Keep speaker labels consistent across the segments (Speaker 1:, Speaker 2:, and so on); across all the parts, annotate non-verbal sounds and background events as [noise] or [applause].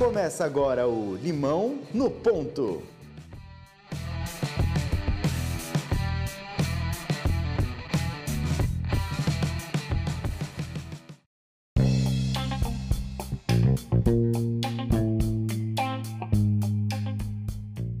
Speaker 1: Começa agora o Limão no Ponto.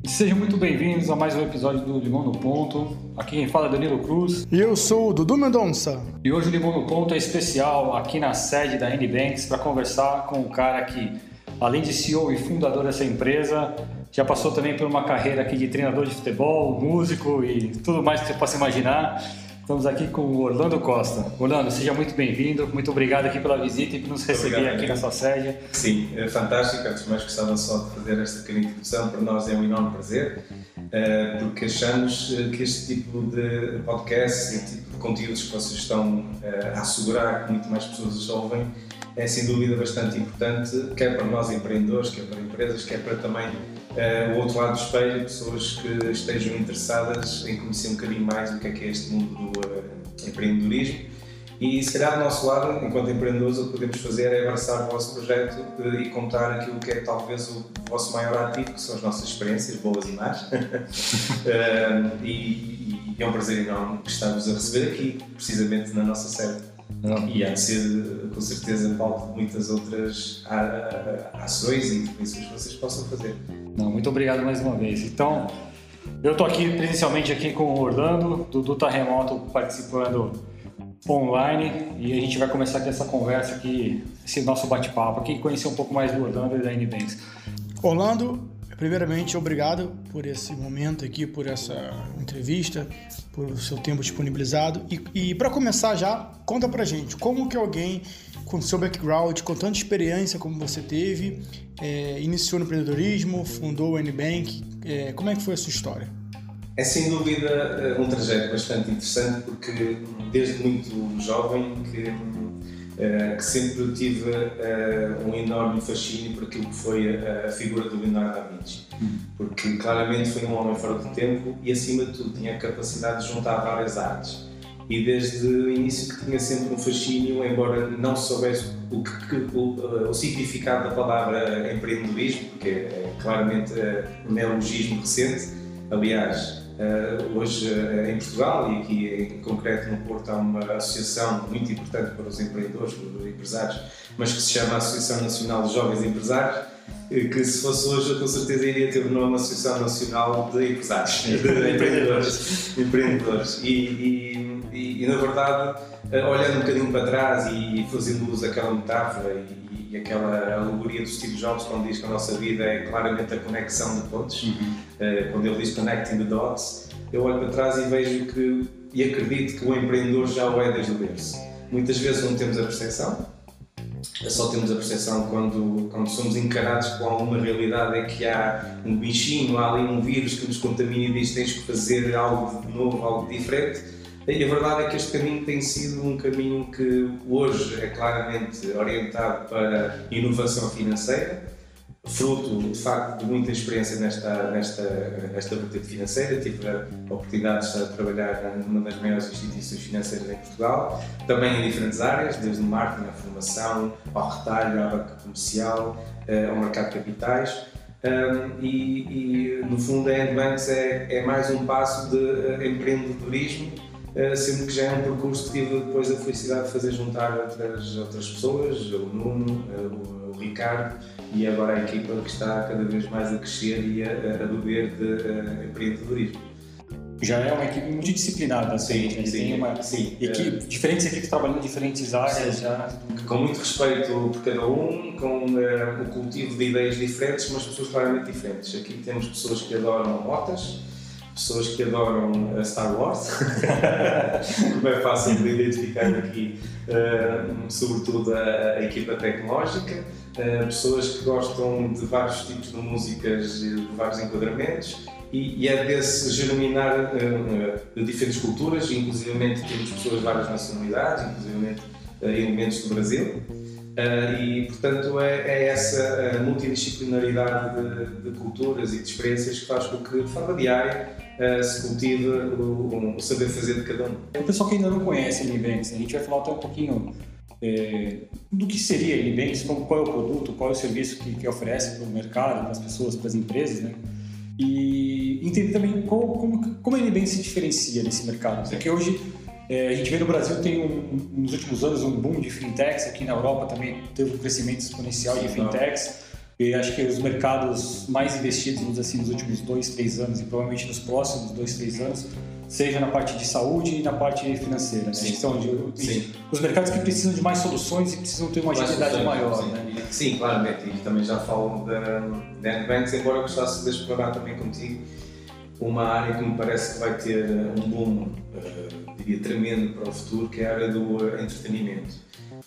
Speaker 2: Sejam muito bem-vindos a mais um episódio do Limão no Ponto. Aqui quem fala é Danilo Cruz.
Speaker 3: E eu sou o Dudu Mendonça.
Speaker 2: E hoje o Limão no Ponto é especial aqui na sede da N-Banks para conversar com um cara que, além de CEO e fundador dessa empresa, já passou também por uma carreira aqui de treinador de futebol, músico e tudo mais que você possa imaginar. Estamos aqui com o Orlando Costa. Orlando, seja muito bem-vindo. Muito obrigado aqui pela visita e por nos receber
Speaker 4: Obrigado,
Speaker 2: aqui
Speaker 4: amigo.
Speaker 2: na sua sede.
Speaker 4: Sim, é fantástico. Antes de mais, gostava só de fazer esta pequena introdução. Para nós é um enorme prazer, eh, porque achamos eh, que este tipo de podcast e tipo de conteúdos que vocês estão eh, a assegurar que muito mais pessoas os ouvem é sem dúvida bastante importante, quer para nós empreendedores, quer para empresas, quer para também eh, o outro lado do espelho, pessoas que estejam interessadas em conhecer um bocadinho mais o que é que é este mundo do eh, empreendedorismo. E se calhar do nosso lado, enquanto empreendedores, o que podemos fazer é abraçar o vosso projeto eh, e contar aquilo que é talvez o vosso maior ativo, que são as nossas experiências, boas e más. [laughs] Eh, e, e é um prazer enorme estar-vos a receber aqui, precisamente na nossa sede. E há de ser, com certeza, palco de muitas outras ações e intervenções que vocês possam fazer.
Speaker 2: Não, muito obrigado mais uma vez. Então, eu estou aqui presencialmente aqui com o Orlando, Dudu está remoto participando online e a gente vai começar aqui essa conversa aqui, esse nosso bate-papo aqui, conhecer um pouco mais do Orlando e da N-Banks.
Speaker 3: Orlando, primeiramente, obrigado por esse momento aqui, por essa entrevista, por o seu tempo disponibilizado. E, e para começar já, conta pra gente como que alguém com seu background, com tanta experiência como você teve, é, iniciou no empreendedorismo, fundou o N-Bank, é, como é que foi a sua história?
Speaker 4: É sem dúvida eh, um trajeto bastante interessante porque desde muito jovem que, eh, que sempre tive eh, um enorme fascínio por aquilo que foi a, a figura do Leonardo da Vinci. Porque claramente foi um homem fora do tempo e acima de tudo tinha a capacidade de juntar várias artes. E desde o início que tinha sempre um fascínio, embora não soubesse o, que, que- o, eh, o significado da palavra empreendedorismo, porque é claramente eh, um neologismo recente, Aliás, hoje eh, em Portugal e aqui em concreto no Porto há uma associação muito importante para os empreendedores, para os empresários, mas que se chama Associação Nacional de Jovens Empresários, eh, que se fosse hoje eu com certeza iria ter o nome Associação Nacional de Empresários, de [laughs] empreendedores. empreendedores. E, e- e- e, na verdade, eh, olhando um bocadinho para trás e fazendo uso daquela metáfora e, aquela alegoria do Steve Jobs quando diz que a nossa vida é claramente a conexão de pontos, eh, quando ele diz connecting the dots, eu olho para trás e vejo que, e acredito que o empreendedor já o é desde o berço. Muitas vezes não temos a percepção, só temos a percepção quando, quando somos encarados com alguma realidade é que há um bichinho, há ali um vírus que nos contamina e diz tens que fazer algo de novo, algo diferente. E a verdade é que este caminho tem sido um caminho que hoje é claramente orientado para inovação financeira, fruto de facto de muita experiência nesta, nesta, nesta vertente financeira. Tive a oportunidade de a trabalhar numa das maiores instituições financeiras em Portugal, também em diferentes áreas, desde o marketing, à formação, ao retalho, à banca comercial, eh, ao mercado de capitais. Um, e, e, no fundo a Endbanks é, é mais um passo de eh, empreendedorismo, sendo que já é um percurso que tive depois a felicidade de fazer juntar outras, outras pessoas, o Nuno, eh, o, o Ricardo e agora a equipa que está cada vez mais a crescer e a, a beber de eh, empreendedorismo.
Speaker 2: Já é uma equipe multidisciplinada, assim,
Speaker 4: Sim,
Speaker 2: ele
Speaker 4: sim,
Speaker 2: tem uma
Speaker 4: sim.
Speaker 2: equipe, diferentes equipes trabalhando em diferentes áreas já.
Speaker 4: com muito respeito por cada um, com eh, o cultivo de ideias diferentes, mas pessoas claramente diferentes. Aqui temos pessoas que adoram motas, pessoas que adoram a Star Wars, [laughs] como é fácil de identificar aqui, eh, sobretudo a, a equipa tecnológica, eh, pessoas que gostam de vários tipos de músicas e de vários enquadramentos. E, e é desse germinar eh, de diferentes culturas, inclusive temos pessoas de várias nacionalidades, inclusive eh, elementos do Brasil. Uh, e, portanto, é, é essa multidisciplinaridade de, de, culturas e de experiências que faz com que, de forma diária, uh, se cultive o, o, saber fazer de cada um.
Speaker 2: O pessoal que ainda não conhece a Nivex, a gente vai falar até um pouquinho é, do que seria a Enibanks, qual é o produto, qual é o serviço que, que oferece para o mercado, para as pessoas, para as empresas, né? E entender também qual, como, como a Enibanks se diferencia nesse mercado. Porque hoje é, a gente vê no Brasil tem um, nos últimos anos um boom de fintechs, aqui na Europa também teve um crescimento exponencial de fintechs. E acho que os mercados mais investidos, assim, nos últimos dois, três anos e provavelmente nos próximos dois, três anos, seja na parte de saúde e na parte financeira. Né? Sim. São de, Sim. os mercados que precisam de mais soluções e precisam ter uma agilidade maior.
Speaker 4: Sim.
Speaker 2: Né?
Speaker 4: Sim, claramente. E também já falo da, da Banks, embora eu gostasse de explorar também contigo uma área que me parece que vai ter um boom, uh, diria, tremendo para o futuro, que é a área do entretenimento.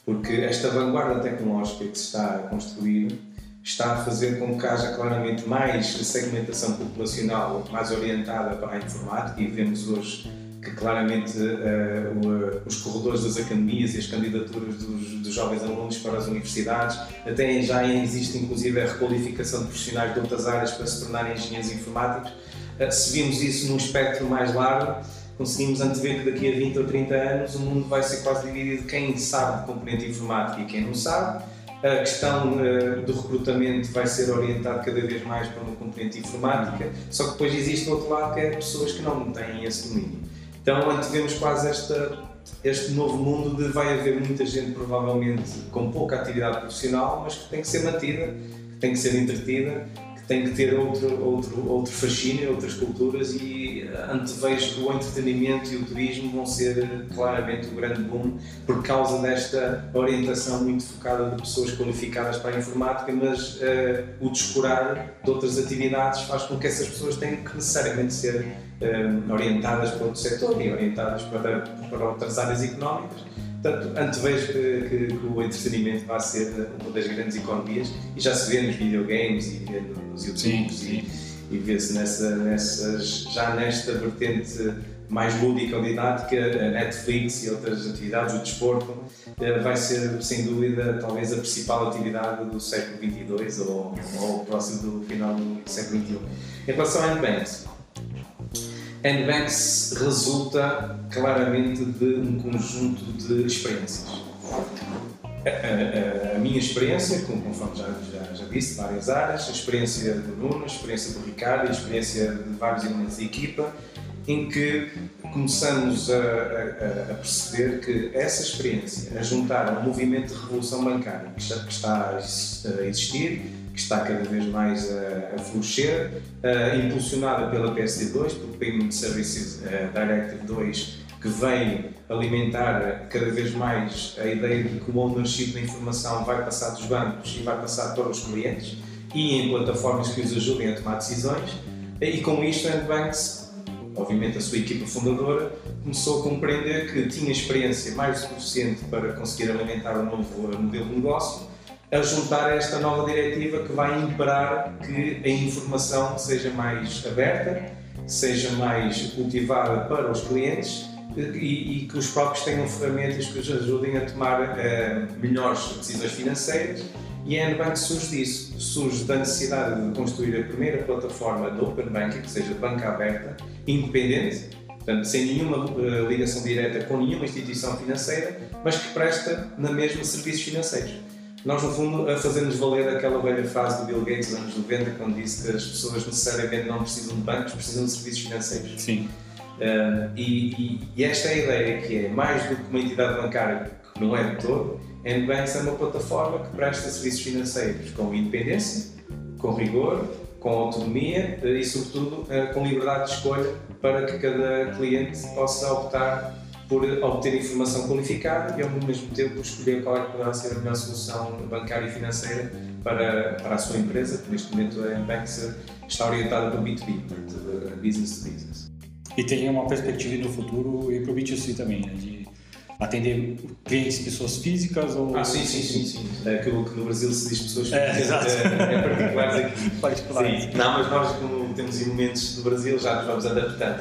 Speaker 4: Porque esta vanguarda tecnológica que se está a construir está a fazer com que haja claramente mais segmentação populacional mais orientada para a informática e vemos hoje que claramente uh, os corredores das academias e as candidaturas dos, dos, jovens alunos para as universidades até já existe inclusive a requalificação de profissionais de outras áreas para se tornarem engenheiros informáticos. Uh, se vimos isso num espectro mais largo, conseguimos antever que daqui a 20 ou 30 anos o mundo vai ser quase dividido. Quem sabe de componente informática e quem não sabe a questão uh, do recrutamento vai ser orientada cada vez mais para uma componente informática, só que depois existe o outro lado que é pessoas que não têm esse domínio. Então antevemos quase esta, este novo mundo de vai haver muita gente provavelmente com pouca atividade profissional, mas que tem que ser mantida, que tem que ser entretida tem que ter outro, outro, outro fascínio, outras culturas e eh, antevejo que o entretenimento e o turismo vão ser eh, claramente o grande boom por causa desta orientação muito focada de pessoas qualificadas para a informática, mas uh, o descurar de outras atividades faz com que essas pessoas tenham que necessariamente ser uh, orientadas para outro setor e orientadas para, para outras áreas económicas Portanto, antevejo que, que, que, o entretenimento vai ser uma das grandes economias e já se vê nos videogames e vê nos YouTubes e, e vê-se nessa, nessas, já nesta vertente mais lúdica ou didática, a Netflix e outras atividades, o desporto, eh, vai ser sem dúvida talvez a principal atividade do século XXII ou, ou próximo do final do século XXI. Em relação a Handbanks, Handbanks resulta claramente de um conjunto de experiências. A, a, a minha experiência, conforme já, já, já, disse, várias áreas, a experiência do Nuno, a experiência do Ricardo, a experiência de vários elementos da equipa, em que começamos a, a, a, perceber que essa experiência, a juntar ao movimento de revolução bancária que está, que está a existir, que está cada vez mais a, a florescer, uh, impulsionada pela PSD2, pelo Payment Services uh, Directive 2, que vem alimentar cada vez mais a ideia de que o ownership da informação vai passar dos bancos e vai passar para os clientes e em plataformas que os ajudem a tomar decisões. E com isto, a Banks, obviamente a sua equipa fundadora, começou a compreender que tinha experiência mais do que suficiente para conseguir alimentar um novo modelo de negócio a juntar a esta nova diretiva que vai imperar que a informação seja mais aberta, seja mais cultivada para os clientes e, e que os próprios tenham ferramentas que os ajudem a tomar uh, melhores decisões financeiras. E a N-Bank surge disso, surge da necessidade de construir a primeira plataforma de Open Banking, que seja banca aberta, independente, portanto, sem nenhuma uh, ligação direta com nenhuma instituição financeira, mas que presta na mesma serviços financeiros nós, no fundo, fazemos valer aquela velha frase do Bill Gates dos anos 90, quando disse que as pessoas necessariamente não precisam de bancos, precisam de serviços financeiros.
Speaker 2: Sim.
Speaker 4: Uh, e, e, e, esta é a ideia, que é mais do que uma entidade bancária, que não é de todo, NBanks é uma plataforma que presta serviços financeiros com independência, com rigor, com autonomia uh, e, sobretudo, uh, com liberdade de escolha para que cada cliente possa optar por obter informação qualificada e ao mesmo tempo escolher qual é que poderá ser a melhor solução bancária e financeira para, para a sua empresa, que neste momento a Banks está orientada para o B2B, portanto, business to business.
Speaker 2: E tem uma perspectiva no futuro e para o B2C também, né? De atender clientes, pessoas físicas ou...
Speaker 4: Ah, sim, sim, sim. sim. É aquilo que no Brasil se diz pessoas é, físicas, é, exato. é, é particulares aqui. [laughs]
Speaker 2: particulares.
Speaker 4: Sim. Não, mas nós, como temos elementos do Brasil, já nos vamos adaptando.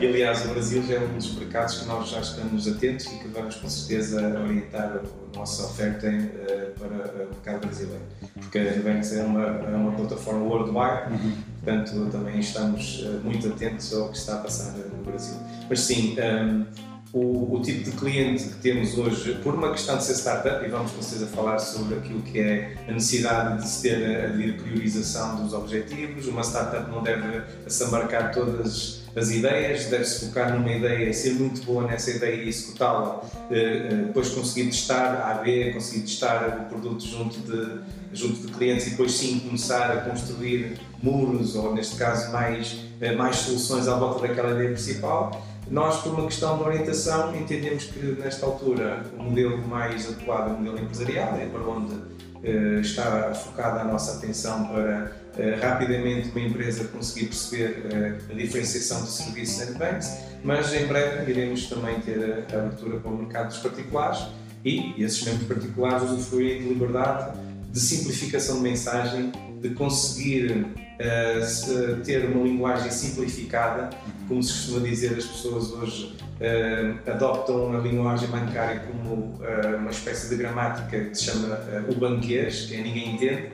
Speaker 4: e, aliás, o Brasil já é um dos mercados que nós já estamos atentos e que vamos, com certeza, orientar a nossa oferta uh, para o mercado brasileiro. Porque a Nubanks é uma, é uma plataforma worldwide, uhum. portanto, também estamos uh, muito atentos ao que está a passar no Brasil. Mas sim, um, o, o, tipo de cliente que temos hoje, por uma questão de ser startup, e vamos com certeza falar sobre aquilo que é a necessidade de se ter a, a priorização dos objetivos. Uma startup não deve assambarcar todas as ideias, deve-se focar numa ideia, ser muito boa nessa ideia e executá-la, eh, eh, depois conseguir testar A, B, conseguir testar o produto junto de, junto de clientes e depois sim começar a construir muros ou, neste caso, mais, eh, mais soluções à volta daquela ideia principal nós, por uma questão de orientação, entendemos que nesta altura o modelo mais adequado é o modelo empresarial, é para onde uh, está focada a nossa atenção para uh, rapidamente uma empresa conseguir perceber uh, a diferenciação de serviços and banks, mas em breve iremos também ter a abertura para o mercado dos particulares e esses membros particulares usufruem de liberdade de simplificação de mensagem, de conseguir uh, ter uma linguagem simplificada, como se costuma dizer, as pessoas hoje uh, adoptam a linguagem bancária como uh, uma espécie de gramática que se chama o banquês, que ninguém entende.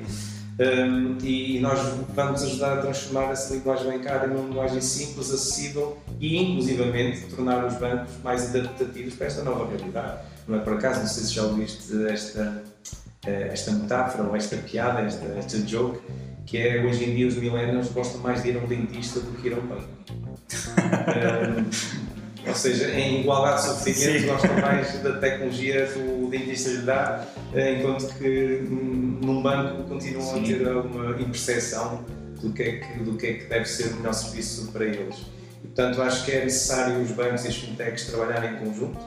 Speaker 4: Um, e nós vamos ajudar a transformar essa linguagem bancária numa linguagem simples, acessível e, inclusivamente, tornar os bancos mais adaptativos para esta nova realidade. Não é por acaso, não sei se já ouviste esta eh, esta metáfora ou esta piada, esta, esta joke, que é hoje em dia os millennials gostam mais de ir a um dentista do que ir a um banco. um, ou seja, em igualdade de sofrimento gostam mais da tecnologia que o dentista lhe dá, eh, enquanto que num banco continuam Sim. a ter alguma impercepção do que, é que, do que é que deve ser o melhor serviço para eles. E, portanto, acho que é necessário os bancos e as fintechs trabalharem em conjunto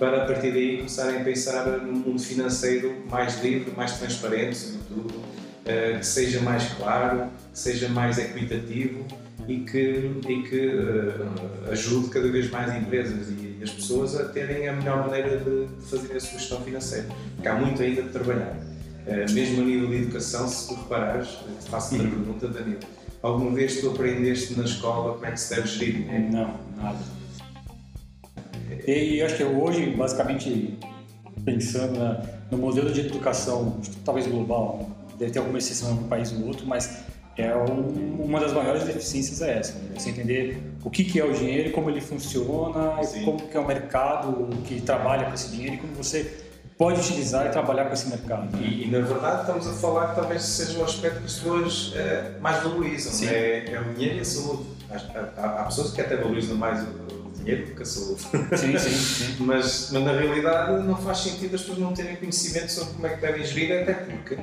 Speaker 4: para a partir daí começarem a pensar num mundo financeiro mais livre, mais transparente, sobretudo, que seja mais claro, que seja mais equitativo e que, e que uh, ajude cada vez mais empresas e, as pessoas a terem a melhor maneira de fazer a sua gestão financeira. Porque há muito ainda de trabalhar. Uh, mesmo a nível de educação, se tu reparares, faço-te a pergunta, Danilo, alguma vez tu aprendeste na escola como é que se deve gerir dinheiro?
Speaker 2: Não, nada. E acho que hoje, basicamente, pensando no modelo de educação, talvez global, deve ter alguma exceção em um país ou outro, mas é um, uma das maiores deficiências é essa, né? você entender o que, que é o dinheiro, como ele funciona, Sim. como que é o mercado que trabalha com esse dinheiro e como você pode utilizar e trabalhar com esse mercado.
Speaker 4: E, e, na verdade estamos a falar que talvez seja o aspecto que as pessoas é, mais valorizam, é, é, o dinheiro e a saúde. Há, há, há pessoas que até valorizam mais o, dinheiro do que a saúde.
Speaker 2: Sim, sim, [laughs] sim.
Speaker 4: mas, mas na realidade não faz sentido as pessoas não terem conhecimento sobre como é que devem gerir, até porque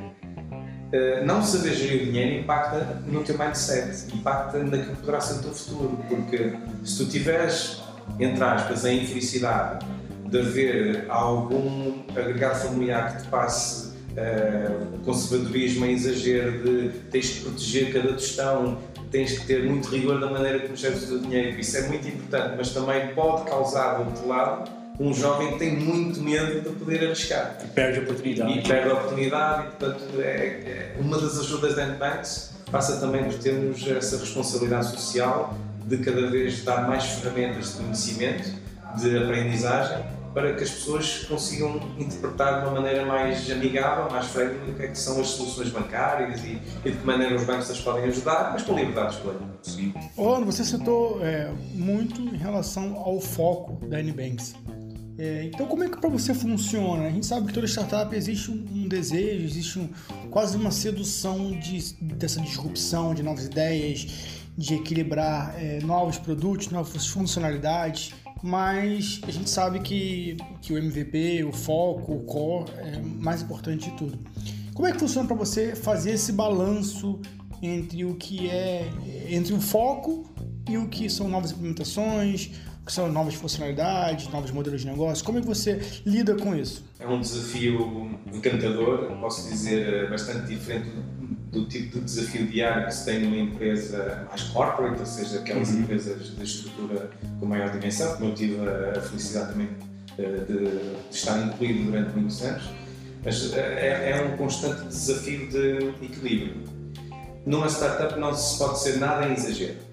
Speaker 4: não saber gerir o dinheiro impacta no teu mindset, impacta naquilo que poderá ser o teu futuro, porque se tu tiveres, entre aspas, a infelicidade de haver algum agregado familiar que te passe uh, conservadorismo em exagero de tens de proteger cada tostão, tens que ter muito rigor da maneira como geres o teu dinheiro, isso é muito importante, mas também pode causar, do outro lado, um jovem que tem muito medo de poder arriscar.
Speaker 2: E perde a oportunidade.
Speaker 4: E perde a oportunidade, e portanto, é, é uma das ajudas da Banks passa também por termos essa responsabilidade social de cada vez dar mais ferramentas de conhecimento, de aprendizagem para que as pessoas consigam interpretar de uma maneira mais amigável, mais friendly, o que, é que são as soluções bancárias e, e, de que maneira os bancos as podem ajudar, mas com liberdade de escolha.
Speaker 3: Sim. Orlando, você citou é, muito em relação ao foco da NBanks. É, então, como é que para você funciona? A gente sabe que toda startup existe um, desejo, existe um, quase uma sedução de, dessa disrupção, de novas ideias, de equilibrar é, novos produtos, novas funcionalidades mas a gente sabe que, que o MVP, o foco, o core é mais importante de tudo. Como é que funciona para você fazer esse balanço entre o que é entre o foco e o que são novas implementações, que são novas funcionalidades, novos modelos de negócio? Como é que você lida com isso?
Speaker 4: É um desafio encantador, posso dizer bastante diferente do tipo de desafio diário que se tem numa empresa mais corporate, ou seja, aquelas uhum. empresas de estrutura com maior dimensão, como eu tive a felicidade também eh, de, estar incluído durante muitos anos, mas eh, é, é um constante desafio de equilíbrio. Numa startup não se pode ser nada em exagero,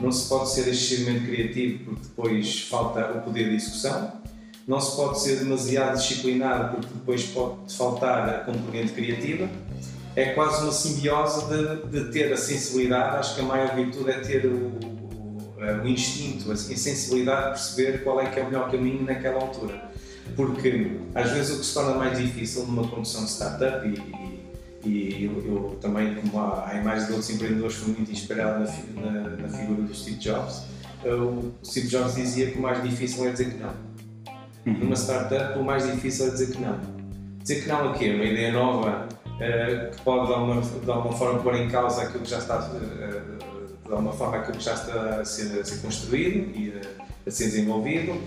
Speaker 4: não se pode ser excessivamente criativo porque depois falta o poder de execução, não se pode ser demasiado disciplinado porque depois pode faltar a componente criativa é quase uma simbiose de, de, ter a sensibilidade. Acho que a maior virtude é ter o, o instinto, a sensibilidade de perceber qual é que é o melhor caminho naquela altura. Porque às vezes o que se torna mais difícil numa condução de startup e, e eu, eu, também, como a, a imagem de outros empreendedores, fui muito inspirado na, na, na, figura do Steve Jobs. O Steve Jobs dizia que o mais difícil é dizer que não. Uhum. Numa startup, o mais difícil é dizer que não. Dizer que não a quê? Uma ideia nova uh, que pode de alguma, de alguma forma pôr em causa aquilo que já está, uh, de alguma forma, aquilo que já está a ser, a ser construído e uh, a ser desenvolvido.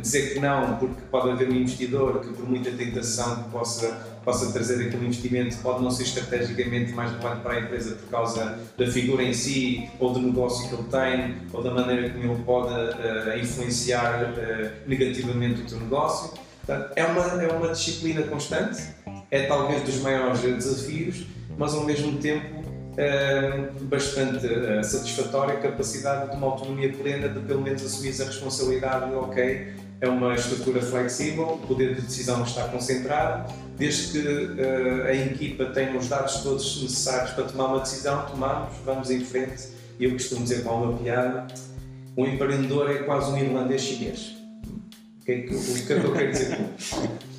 Speaker 4: dizer que não, porque pode haver um investidor que, por muita tentação que possa possa trazer aquele investimento pode não ser estrategicamente mais relevante para a empresa por causa da figura em si, ou do negócio que ele tem, ou da maneira como ele pode uh, influenciar uh, negativamente o teu negócio. Portanto, é uma, é uma disciplina constante, é talvez dos maiores desafios, mas ao mesmo tempo bastante satisfatória a capacidade de uma autonomia plena de pelo menos assumir a responsabilidade de ok, é uma estrutura flexível, o poder de decisão está concentrado, desde que uh, a equipa tenha os dados todos necessários para tomar uma decisão, tomamos, vamos em frente. E eu costumo dizer com uma piada: um empreendedor é quase um irlandês chinês. O que é que, o é que eu quero dizer com?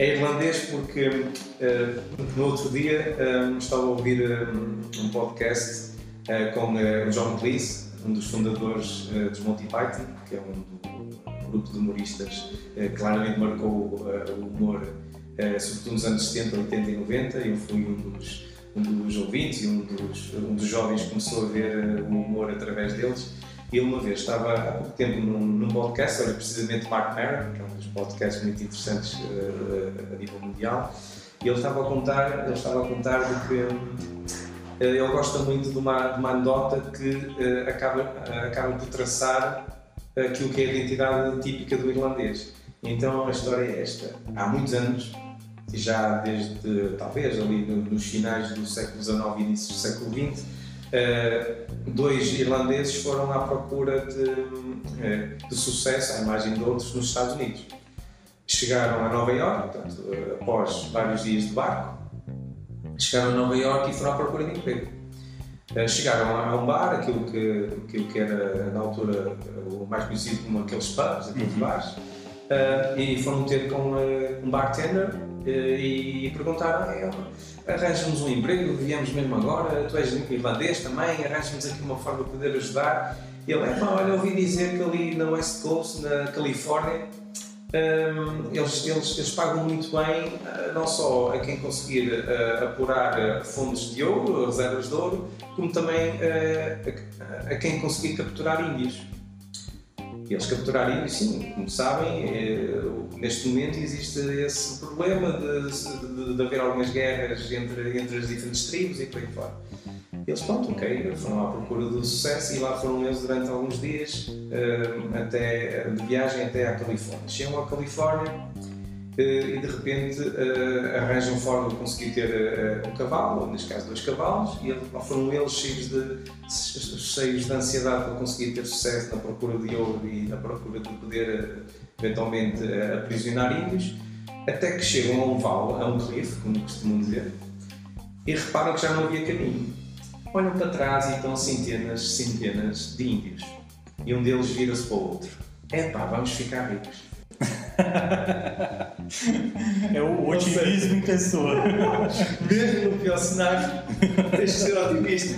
Speaker 4: É irlandês porque uh, no outro dia um, estava a ouvir um, um podcast uh, com o John Cleese, um dos fundadores dos Monty Python, que é um do grupo de humoristas eh, claramente marcou eh, o humor, eh, sobretudo nos anos 70, 80 e 90. Eu fui um dos, um dos ouvintes e um dos, um dos jovens que começou a ver o humor através deles. Ele uma vez estava há pouco tempo num, num podcast, era precisamente Mark Maron, que é um dos podcasts muito interessantes uh, a nível mundial, e ele estava a contar, ele estava a contar de que uh, ele gosta muito de uma, de uma anedota que uh, acaba, acaba por traçar aquilo que é a identidade típica do irlandês. Então a história é esta. Há muitos anos, já desde talvez ali nos finais do século XIX e início do século XX, eh, dois irlandeses foram à procura de, eh, de sucesso, à imagem de outros, nos Estados Unidos. Chegaram a Nova Iorque, portanto, após vários dias de barco, chegaram a Nova Iorque e foram à procura de emprego eh, chegaram a um bar, aquilo que, aquilo que era na altura o mais conhecido como aqueles pubs, aqueles uhum. bares, uh, e foram ter com uh, um bartender e, e perguntaram: ah, arranja-nos um emprego, viemos mesmo agora, tu és irlandês também, arranja-nos aqui uma forma de poder ajudar. E ele, é, olha, ouvi dizer que ali na West Coast, na Califórnia, um, eles, eles, eles, pagam muito bem, uh, não só a quem conseguir uh, apurar fundos de ouro, reservas de ouro, como também uh, a, a, quem conseguir capturar índios. Eles capturar índios, sim, como sabem, neste momento existe esse problema de, de, de, haver algumas guerras entre, entre as diferentes tribos e por aí fora. Eles, pronto, ok, foram à procura do sucesso e lá foram eles durante alguns dias uh, até, de viagem até à Califórnia. Chegam à Califórnia e de repente uh, arranjam forma de conseguir ter um cavalo, ou neste caso dois cavalos, e lá foram eles cheios de, cheios de ansiedade para conseguir ter sucesso na procura de ouro e na procura de poder eventualmente aprisionar índios, até que chegam a um vale, a um cliff, como costumam dizer, e reparam que já não havia caminho olham para trás e estão centenas, centenas de índios. E um deles vira-se para o outro. Epá, vamos ficar ricos. [laughs]
Speaker 2: é o otimismo em pessoa.
Speaker 4: Mesmo no pior cenário, tens de ser otimista.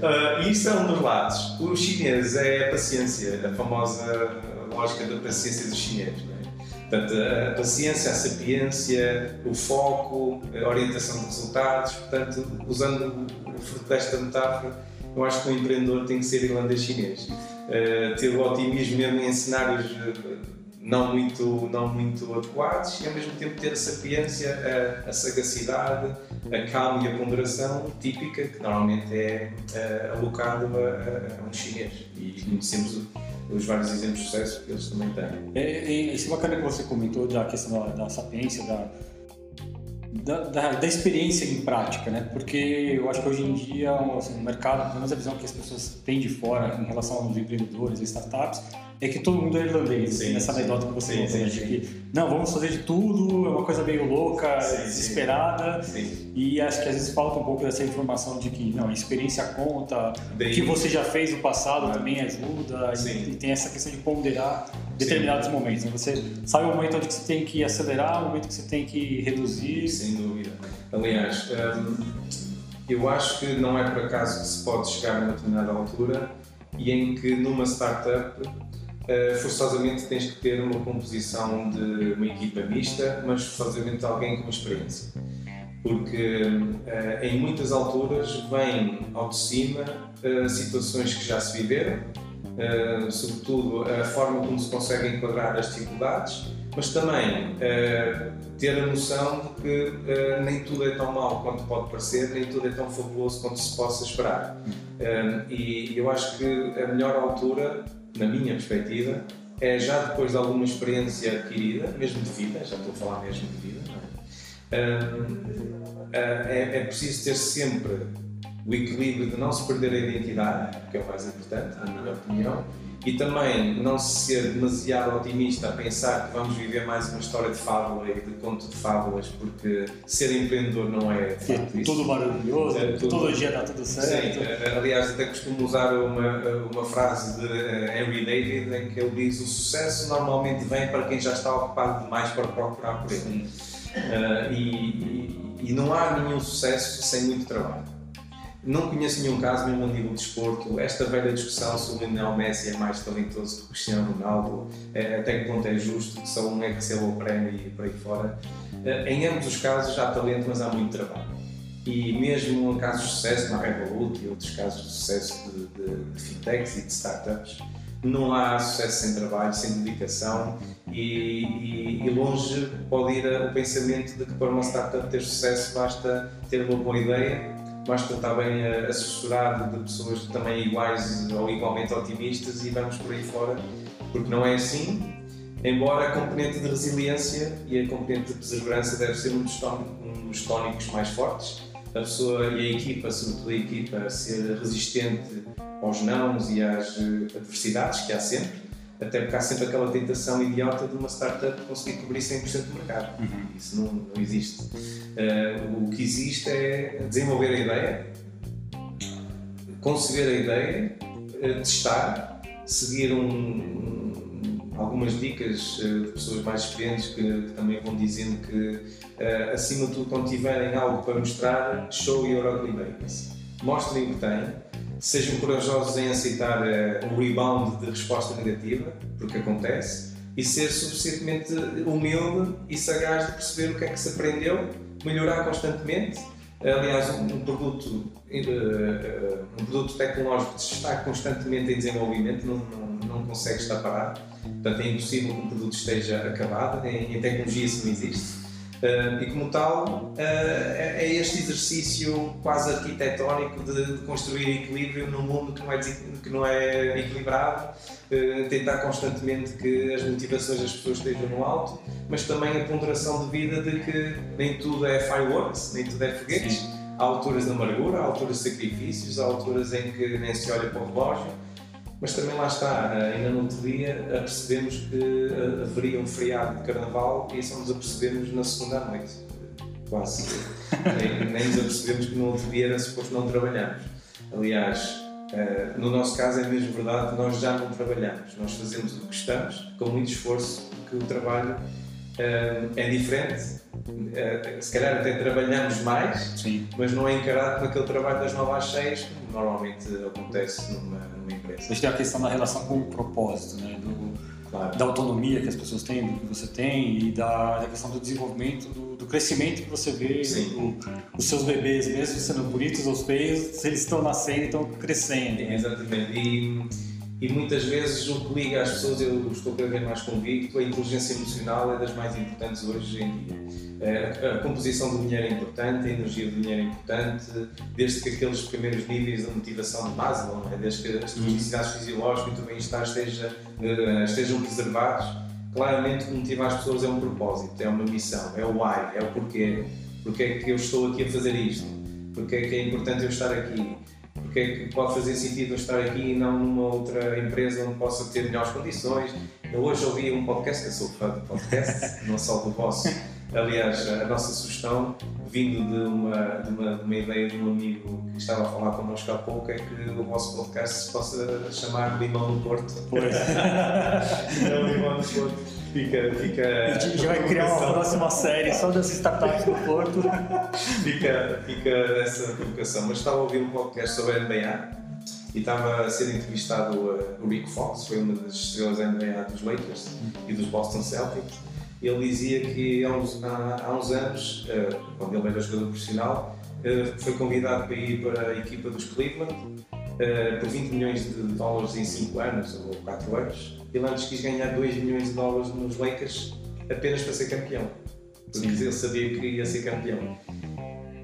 Speaker 4: Uh, e isso é um dos lados. Os chineses é a paciência, a famosa lógica da paciência dos chineses. Não é? Portanto, a paciência, a sapiência, o foco, a orientação de resultados. Portanto, usando fruto desta metáfora, eu acho que o empreendedor tem que ser irlandês chinês. Uh, ter o otimismo mesmo em cenários não muito, não muito adequados e ao mesmo tempo ter a sapiência, a, a sagacidade, a calma e a ponderação típica que normalmente é uh, alocado a, a, um chinês. E conhecemos os vários exemplos de sucesso que eles também têm.
Speaker 2: É, é, isso é bacana que você comentou da questão da, da sapiência, da da, da, da, experiência em prática, né? Porque eu acho que hoje em dia assim, o mercado, pelo menos a visão que as pessoas têm de fora em relação aos empreendedores e startups, é que todo mundo é irlandês,
Speaker 4: Sim,
Speaker 2: nessa anedota que você
Speaker 4: Sim,
Speaker 2: contou, né? de que não, vamos fazer de tudo, é uma coisa meio louca,
Speaker 4: Sim,
Speaker 2: desesperada.
Speaker 4: Sim.
Speaker 2: E acho que às vezes falta um pouco dessa informação de que não, a experiência conta,
Speaker 4: Daí-
Speaker 2: o que você já fez no passado
Speaker 4: Claro.
Speaker 2: também ajuda, e, e tem essa questão de ponderar determinados momentos. né? Você sabe o momento onde você tem que acelerar, o momento que você tem que reduzir.
Speaker 4: Sem dúvida. Aliás, hum, eu acho que não é por acaso que se pode chegar a uma determinada altura e em que numa startup eh, forçosamente tens que ter uma composição de uma equipa mista, mas forçosamente alguém com experiência. Porque eh, em muitas alturas vêm ao de cima eh, situações que já se viveram, sobretudo a forma como se consegue enquadrar as dificuldades, mas também ter a noção de que nem tudo é tão mau quanto pode parecer, nem tudo é tão fabuloso quanto se possa esperar. Eh, e eu acho que a melhor altura, na minha perspectiva, é já depois de alguma experiência adquirida, mesmo de vida, já estou a falar mesmo de vida, é? Hum, é, é preciso ter sempre o equilíbrio de não se perder a identidade, que é o mais importante, na minha opinião, e também não se ser demasiado otimista a pensar que vamos viver mais uma história de fábula e de conto de fábulas, porque ser empreendedor não é de facto
Speaker 2: é
Speaker 4: isso.
Speaker 2: tudo maravilhoso,
Speaker 4: É tudo-
Speaker 2: todo dia dá tudo
Speaker 4: Sim,
Speaker 2: certo.
Speaker 4: eh, aliás, até costumo usar uma, uma frase de eh, Henry David em que ele diz: O sucesso normalmente vem para quem já está ocupado demais para procurar por ele. Eh, e, e- e não há nenhum sucesso sem muito trabalho. Não conheço nenhum caso, mesmo a nível de desporto, esta velha discussão se o Lionel Messi é mais talentoso que o Cristiano Ronaldo, eh, até que ponto é justo que só um é que receba o prémio e por aí fora. Eh, Em ambos os casos há talento, mas há muito trabalho. E mesmo em casos de sucesso, como a Revolut e outros casos de sucesso de, de, de fintechs e de startups, não há sucesso sem trabalho, sem dedicação e, e- e longe pode ir o pensamento de que para uma startup ter sucesso basta ter uma boa ideia, basta estar bem assessorado de pessoas também iguais ou igualmente otimistas e vamos por aí fora, porque não é assim. Embora a componente de resiliência e a componente de perseverança deve ser um dos tónicos, mais fortes, a pessoa e a equipa, sobretudo a equipa, ser resistente aos nãos e às adversidades que há sempre, até porque há sempre aquela tentação idiota de uma startup conseguir cobrir 100% do mercado. Isso não, não existe. Eh, o que existe é desenvolver a ideia, conceber a ideia, eh, testar, seguir um- um- algumas dicas eh, de pessoas mais experientes que, que também vão dizendo que, eh, acima de tudo, quando tiverem algo para mostrar, show your ugly babies. Mostrem o que têm, sejam corajosos em aceitar eh, um rebound de resposta negativa, porque acontece, e ser suficientemente humilde e sagaz de perceber o que é que se aprendeu, melhorar constantemente. Aliás, um, produto, eh, eh, um produto tecnológico está constantemente em desenvolvimento não, não, não consegue estar parado. Portanto, é impossível que o produto esteja acabado. Em, em tecnologia isso não existe. Uh, e como tal, uh, é, é este exercício quase arquitetónico de, de construir equilíbrio num mundo que não é, que não é equilibrado, uh, tentar constantemente que as motivações das pessoas estejam no alto, mas também a ponderação de vida de que nem tudo é fireworks, nem tudo é foguetes. Há alturas de amargura, há alturas de sacrifícios, há alturas em que nem se olha para o relógio, mas também lá está, ainda no outro dia apercebemos que eh, haveria um feriado de carnaval e só nos apercebemos na segunda à noite. Quase. [laughs] nem, nem nos apercebemos que no outro dia era suposto não trabalharmos. Aliás, eh, no nosso caso é mesmo verdade, nós já não trabalhamos. Nós fazemos o que estamos, com muito esforço, porque o trabalho eh, é diferente. Eh, se calhar até trabalhamos mais,
Speaker 2: Sim.
Speaker 4: mas não é encarado aquele trabalho das 9 às 6, como normalmente acontece numa, numa empresa.
Speaker 2: Tem a questão da relação com o propósito, né? Do,
Speaker 4: Claro.
Speaker 2: da autonomia que as pessoas têm, do que você tem e da, da questão do desenvolvimento, do, do crescimento que você vê
Speaker 4: Sim.
Speaker 2: o- os seus bebês, mesmo sendo bonitos ou feios, eles estão nascendo e estão crescendo. né?
Speaker 4: Exatamente. E, e muitas vezes o que liga às pessoas, eu estou cada vez mais convicto, a inteligência emocional é das mais importantes hoje em dia. Eh, A composição do dinheiro é importante, a energia do dinheiro é importante, desde que aqueles primeiros níveis da motivação de Maslow, não é? desde que as necessidades fisiológicas e o bem-estar esteja, eh, estejam preservados, claramente o que motiva as pessoas é um propósito, é uma missão, é o why, é o porquê. Porque é que eu estou aqui a fazer isto? Porque é que é importante eu estar aqui? Porque é que pode fazer sentido eu estar aqui e não numa outra empresa onde possa ter melhores condições. Eu hoje ouvi um podcast, eu sou fã de podcast, [laughs] não só do vosso. Aliás, a nossa sugestão, vindo de uma, de uma, de uma ideia de um amigo que estava a falar connosco há pouco, é que o vosso podcast se possa chamar Limão no Porto. Não, [laughs] Limão no Porto. Fica, fica.
Speaker 2: A gente já vai criar uma próxima série só das startups do Porto. [laughs]
Speaker 4: fica, fica essa provocação. Mas estava a ouvir um podcast sobre a NBA e estava a ser entrevistado uh, o Rick Fox, foi uma das estrelas da NBA dos Lakers e dos Boston Celtics. Ele dizia que há uns, há, há uns anos, uh, quando ele era jogador profissional, uh, foi convidado para ir para a equipa dos Cleveland por 20 milhões de dólares em 5 anos ou 4 anos ele antes quis ganhar 2 milhões de dólares nos Lakers apenas para ser campeão. Porque ele sabia que ia ser campeão.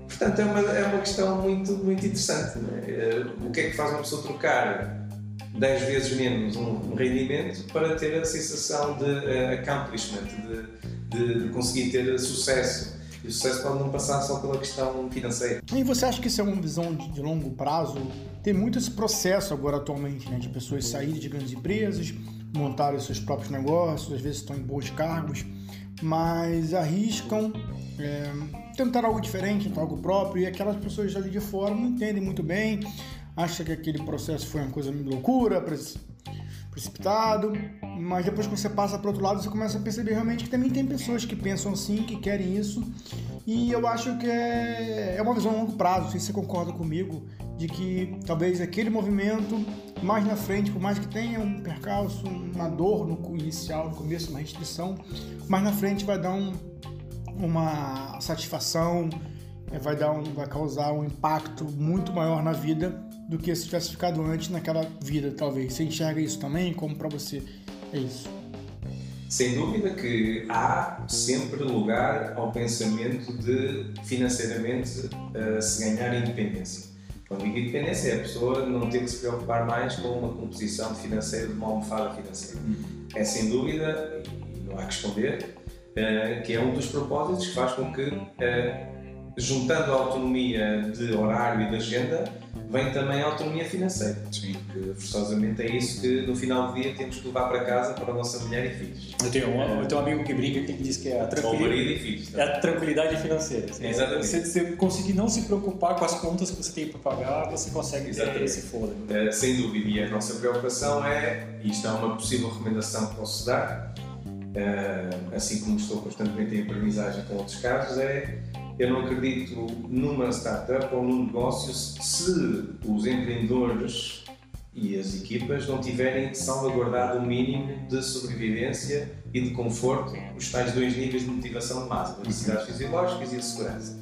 Speaker 4: Portanto, é uma, é uma questão muito, muito interessante. É? O que é que faz uma pessoa trocar 10 vezes menos um rendimento para ter a sensação de uh, accomplishment, de, de, de conseguir ter sucesso? E o sucesso pode não passar só pela questão financeira.
Speaker 3: E você acha que isso é uma visão de, de longo prazo? Tem muito esse processo agora atualmente, né, de pessoas saírem de grandes empresas, montarem seus próprios negócios, às vezes estão em bons cargos, mas arriscam é, tentar algo diferente, tentar algo próprio, e aquelas pessoas ali de fora não entendem muito bem, acham que aquele processo foi uma coisa loucura, precipitado, mas depois que você passa para outro lado, você começa a perceber realmente que também tem pessoas que pensam assim, que querem isso, e eu acho que é, é uma visão a longo prazo, se você concorda comigo, de que talvez aquele movimento mais na frente, por mais que tenha um percalço, uma dor no inicial, no começo, uma restrição, mais na frente vai dar um, uma satisfação, é, vai, dar um, vai causar um impacto muito maior na vida do que se tivesse ficado antes naquela vida, talvez. Você enxerga isso também? Como para você é isso?
Speaker 4: Sem dúvida que há sempre lugar ao pensamento de financeiramente uh, se ganhar independência. Quando digo independência, é a pessoa não ter que se preocupar mais com uma composição financeira, de uma almofada financeira. É sem dúvida, e não há que esconder, uh, que é um dos propósitos que faz com que, uh, juntando a autonomia de horário e de agenda, vem também a autonomia financeira. Sim. Porque forçosamente é isso que no final do dia temos que levar para casa para a nossa mulher e filhos.
Speaker 2: Eu tenho um, eu tenho um amigo que brinca que diz que é a tranquilidade,
Speaker 4: filhos,
Speaker 2: é a tranquilidade financeira.
Speaker 4: Assim, Exatamente.
Speaker 2: Você, você, conseguir não se preocupar com as contas que você tem para pagar, você consegue ter esse fôlego.
Speaker 4: Uh, sem dúvida. E a nossa preocupação é, e isto é uma possível recomendação que posso dar, uh, assim como estou constantemente em aprendizagem com outros casos, é eu não acredito numa startup ou num negócio se os empreendedores e as equipas não tiverem salvaguardado o mínimo de sobrevivência e de conforto, os tais dois níveis de motivação de massa, as necessidades fisiológicas e a segurança.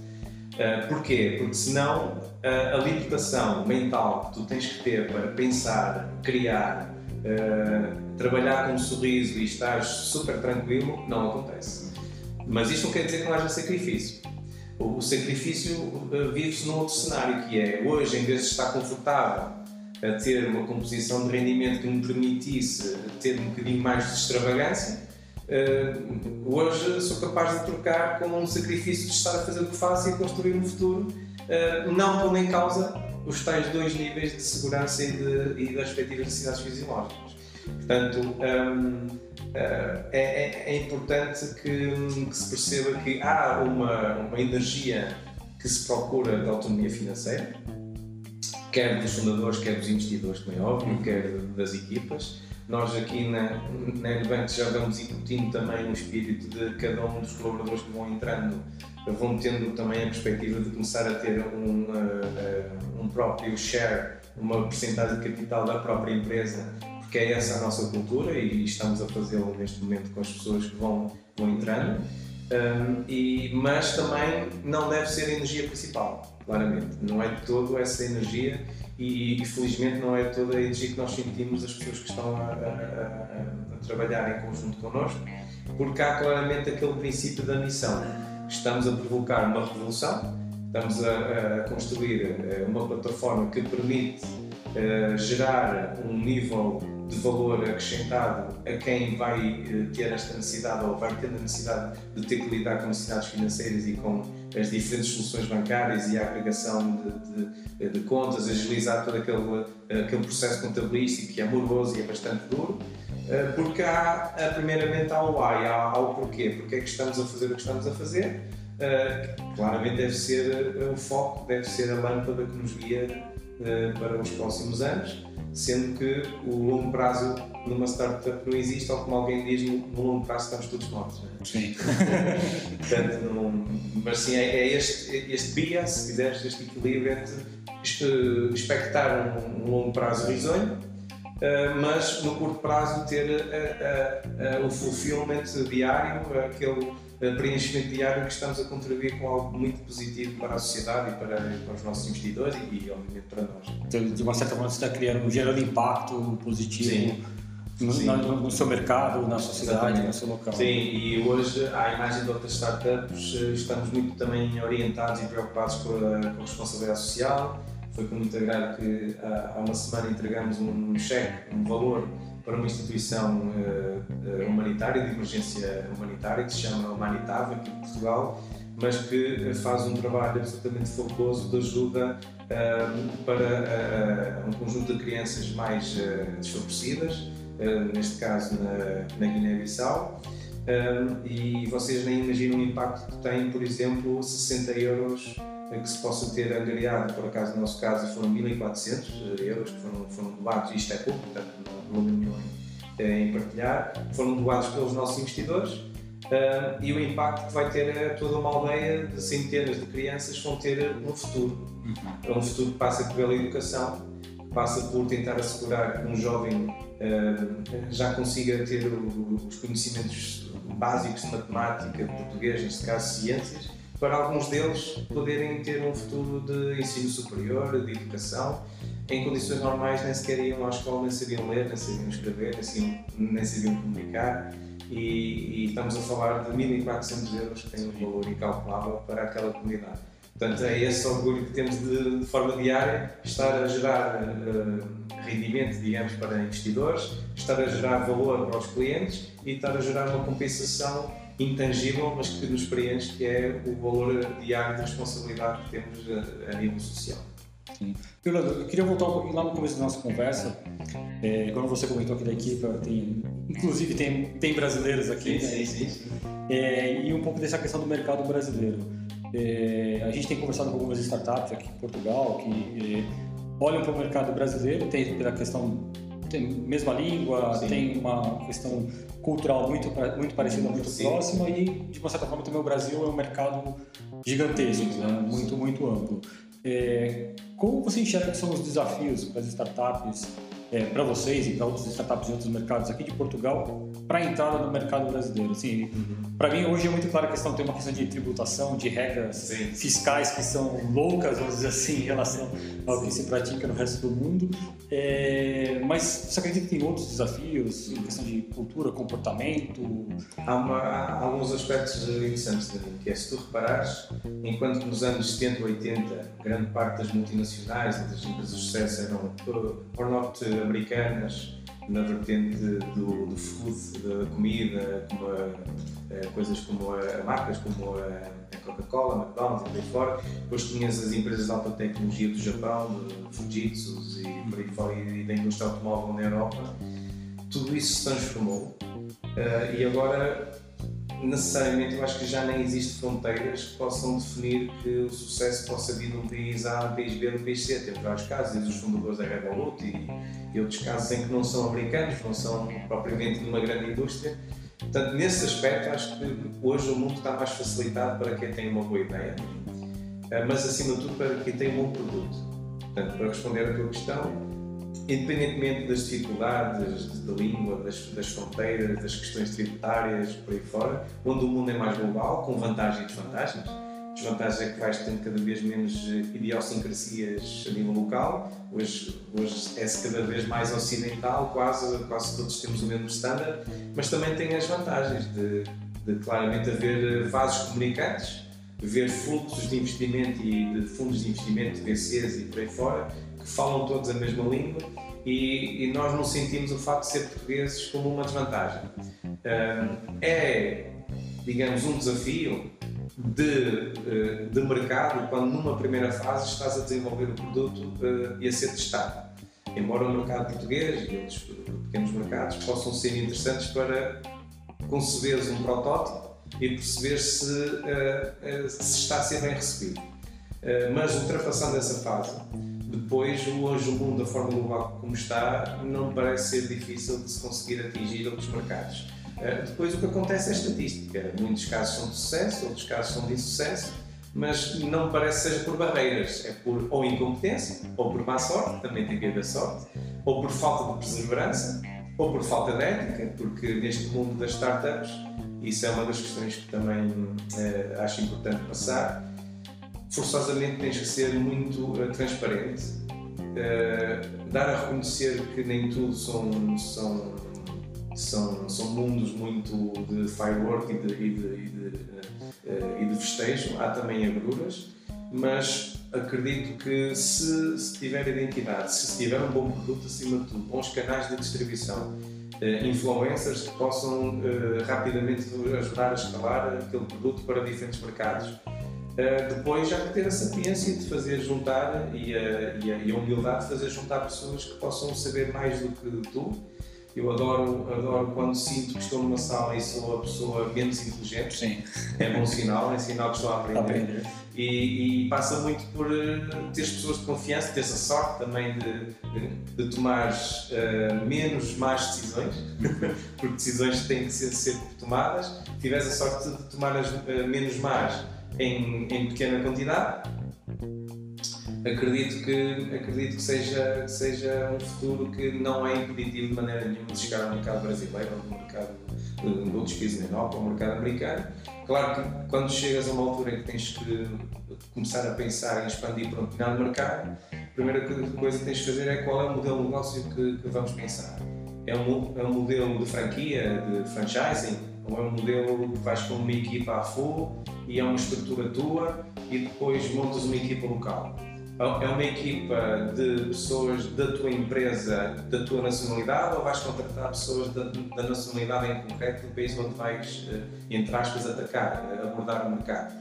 Speaker 4: Uh, porquê? Porque senão uh, a libertação mental que tu tens que ter para pensar, criar, uh, trabalhar com um sorriso e estar super tranquilo, não acontece. Mas isto não quer dizer que não haja sacrifício. O sacrifício uh, vive-se num outro cenário, que é hoje, em vez de estar confortável a ter uma composição de rendimento que me permitisse ter um bocadinho mais de extravagância, uh, hoje sou capaz de trocar com um sacrifício de estar a fazer o que faço e a construir um futuro, uh, não pondo em causa os tais dois níveis de segurança e, e das respectivas necessidades fisiológicas. Portanto, um, é, é, é, importante que, que, se perceba que há uma, uma energia que se procura de autonomia financeira, quer dos fundadores, quer dos investidores, como é óbvio, quer das equipas. Nós aqui na, na Nubank já vamos incutindo também o espírito de cada um dos colaboradores que vão entrando, vão tendo também a perspectiva de começar a ter um, uh, um próprio share, uma porcentagem de capital da própria empresa que é essa a nossa cultura e estamos a fazê-lo neste momento com as pessoas que vão, vão entrando. Um, e, mas também não deve ser a energia principal, claramente. Não é de todo essa energia e, e felizmente não é toda a energia que nós sentimos as pessoas que estão a, a, a, a trabalhar em conjunto connosco, porque há claramente aquele princípio da missão. Estamos a provocar uma revolução, estamos a, construir eh, uma plataforma que permite uh, gerar um nível de valor acrescentado a quem vai eh, ter esta necessidade ou vai ter a necessidade de ter que lidar com necessidades financeiras e com as diferentes soluções bancárias e a agregação de, de, de contas, agilizar todo aquele, aquele processo contabilístico que é moroso e é bastante duro. Eh, porque há, primeiramente, há o why, há, há o porquê, porque é que estamos a fazer o que estamos a fazer. Claramente deve ser o foco, deve ser a lâmpada que nos guia para os próximos anos, sendo que o longo prazo numa startup não existe, ou como alguém diz, no, longo prazo estamos todos mortos.
Speaker 2: É? Sim. [laughs]
Speaker 4: Portanto, não, mas sim, é, é este, este bias, se quiseres, este equilíbrio entre expectar um, um longo prazo risonho Uh, mas no curto prazo ter uh, uh, o fulfillment diário, aquele preenchimento diário que estamos a contribuir com algo muito positivo para a sociedade e para, para os nossos investidores e, obviamente para nós.
Speaker 2: Então, de uma certa forma você está criando, gerando impacto positivo no, no, no, seu mercado, na sociedade, Exatamente. no seu local.
Speaker 4: Sim, e hoje, à imagem de outras startups, estamos muito também orientados e preocupados com a, com a responsabilidade social, foi com muito agrado que há uma semana entregamos um cheque, um valor para uma instituição uh, humanitária, de emergência humanitária, que se chama Humanitava, aqui em Portugal, mas que faz um trabalho absolutamente focoso de ajuda uh, para uh, um conjunto de crianças mais desfavorecidas, neste caso na, na Guiné-Bissau. e vocês nem imaginam o impacto que tem, por exemplo, 60 euros que se possa ter angariado, por acaso no nosso caso foram 1.400 euros que foram, foram doados, isto é pouco, portanto não, não nenhum em partilhar, foram doados pelos nossos investidores uh, e o impacto que vai ter a toda uma aldeia de centenas de crianças vão ter no futuro. Uhum. Um futuro que passa pela educação, passa por tentar assegurar que um jovem uh, já consiga ter os conhecimentos básicos de matemática, de português, neste caso ciências, para alguns deles poderem ter um futuro de ensino superior, de educação. Em condições normais nem sequer iam à escola, nem sabiam ler, nem sabiam escrever, nem sabiam, nem sabiam comunicar. E, e, estamos a falar de 1.400 euros que têm um valor incalculável para aquela comunidade. Portanto, é esse orgulho que temos de, de forma diária, estar a gerar uh, rendimento, digamos, para investidores, estar a gerar valor para os clientes e estar a gerar uma compensação intangível, mas que nos preenche, que é o valor diário de responsabilidade que temos a, a nível social.
Speaker 2: Sim. Eu queria voltar um pouquinho lá no começo da nossa conversa, é, quando você comentou aqui da equipe, tem, inclusive tem, tem brasileiros aqui,
Speaker 4: sim, né? sim, sim.
Speaker 2: É, e um pouco dessa questão do mercado brasileiro. É, a gente tem conversado com algumas startups aqui em Portugal que é, olham para o mercado brasileiro, tem pela questão tem mesma língua, Sim. tem uma questão cultural muito, muito parecida, muito Sim. próxima e, de uma certa forma, também o Brasil é um mercado gigantesco, né? muito, muito amplo. É, como você enxerga que são os desafios para as startups é, para vocês e para outras startups de outros mercados aqui de Portugal para a entrada no mercado brasileiro? Assim, uhum. Para mim, hoje é muito clara a questão, tem uma questão de tributação, de regras Sim. fiscais que são loucas, vamos dizer assim, em relação ao que se pratica no resto do mundo. É, mas você acredita que tem outros desafios, em questão de cultura, comportamento?
Speaker 4: Há, uma, há alguns aspectos interessantes, que é se tu reparares, enquanto nos anos 70 e 80 grande parte das multinacionais das empresas de sucesso eram por norte americanas na vertente do, do food, da comida, como a, a, coisas como a, marcas como a, Coca-Cola, McDonald's e por aí fora. Depois tinhas as empresas de alta tecnologia do Japão, de Fujitsu e por aí fora, e da indústria automóvel na Europa. Tudo isso se transformou. Uh, e agora necessariamente eu acho que já nem existem fronteiras que possam definir que o sucesso possa vir de um país A, um país B, um país C. Temos vários casos, desde os fundadores da Revolut e, e outros casos em que não são americanos, não são propriamente de uma grande indústria. Portanto, nesse aspecto, acho que hoje o mundo está mais facilitado para quem tem uma boa ideia, eh, mas acima de tudo para quem tem um bom produto. Portanto, para responder à tua questão, independentemente das dificuldades da língua, das, das, fronteiras, das questões tributárias, por aí fora, onde o mundo é mais global, com vantagens e desvantagens. Desvantagens é que vais tendo cada vez menos eh, idiosincrasias a nível local, hoje, hoje é-se cada vez mais ocidental, quase, quase todos temos o mesmo standard, mas também tem as vantagens de, de claramente haver eh, vasos comunicantes, ver fluxos de investimento e de fundos de investimento, VCs e por aí fora, falam todos a mesma língua e, e, nós não sentimos o facto de ser portugueses como uma desvantagem. é, digamos, um desafio de, eh, de mercado quando numa primeira fase estás a desenvolver o produto eh, e a ser testado. Embora o mercado português e outros pequenos mercados possam ser interessantes para conceberes um protótipo e perceber se, eh, se está a ser bem recebido. Mas ultrapassando essa fase, depois hoje o mundo da forma global como está não parece ser difícil de se conseguir atingir outros mercados eh, depois o que acontece é estatística. Muitos casos são de sucesso, outros casos são de insucesso, mas não parece seja por barreiras, é por ou incompetência, ou por má sorte, também tem que haver sorte, ou por falta de perseverança, ou por falta de ética, porque neste mundo das startups, isso é uma das questões que também eh, acho importante passar, forçosamente tens que ser muito uh, transparente, uh, dar a reconhecer que nem tudo são, são são, são mundos muito de firework e de, e de, e de, uh, e de festejo, há também agruras, mas acredito que se, se tiver identidade, se tiver um bom produto acima de tudo, bons canais de distribuição, influencers que possam rapidamente ajudar a escalar aquele produto para diferentes mercados. Uh, depois já que ter a sapiência de fazer juntar e a, e a, e a humildade de fazer juntar pessoas que possam saber mais do que tu eu adoro, adoro quando sinto que estou numa sala e sou a pessoa menos inteligente.
Speaker 2: Sim.
Speaker 4: É bom sinal, é sinal que estou a aprender. aprender. E, e, passa muito por uh, teres pessoas de confiança, teres a sorte também de, de, de tomar uh, menos más decisões, [laughs] porque decisões têm que ser, ser tomadas. Tiveres a sorte de tomar as menos más em, em pequena quantidade acredito que, acredito que seja, seja um futuro que não é impeditivo de maneira nenhuma de chegar ao mercado brasileiro ou no mercado de outros países na Europa, ao mercado americano. Claro que quando chegas a uma altura em que tens que começar a pensar em expandir para um determinado mercado, a primeira coisa que tens de fazer é qual é o modelo de negócio que, que vamos pensar. É um, é um modelo de franquia, de franchising, ou é um modelo que vais com uma equipa a full e é uma estrutura tua e depois montas uma equipa local é uma equipa de pessoas da tua empresa, da tua nacionalidade, ou vais contratar pessoas da, da nacionalidade em concreto do país onde vais, eh, entre aspas, atacar, eh, abordar o mercado?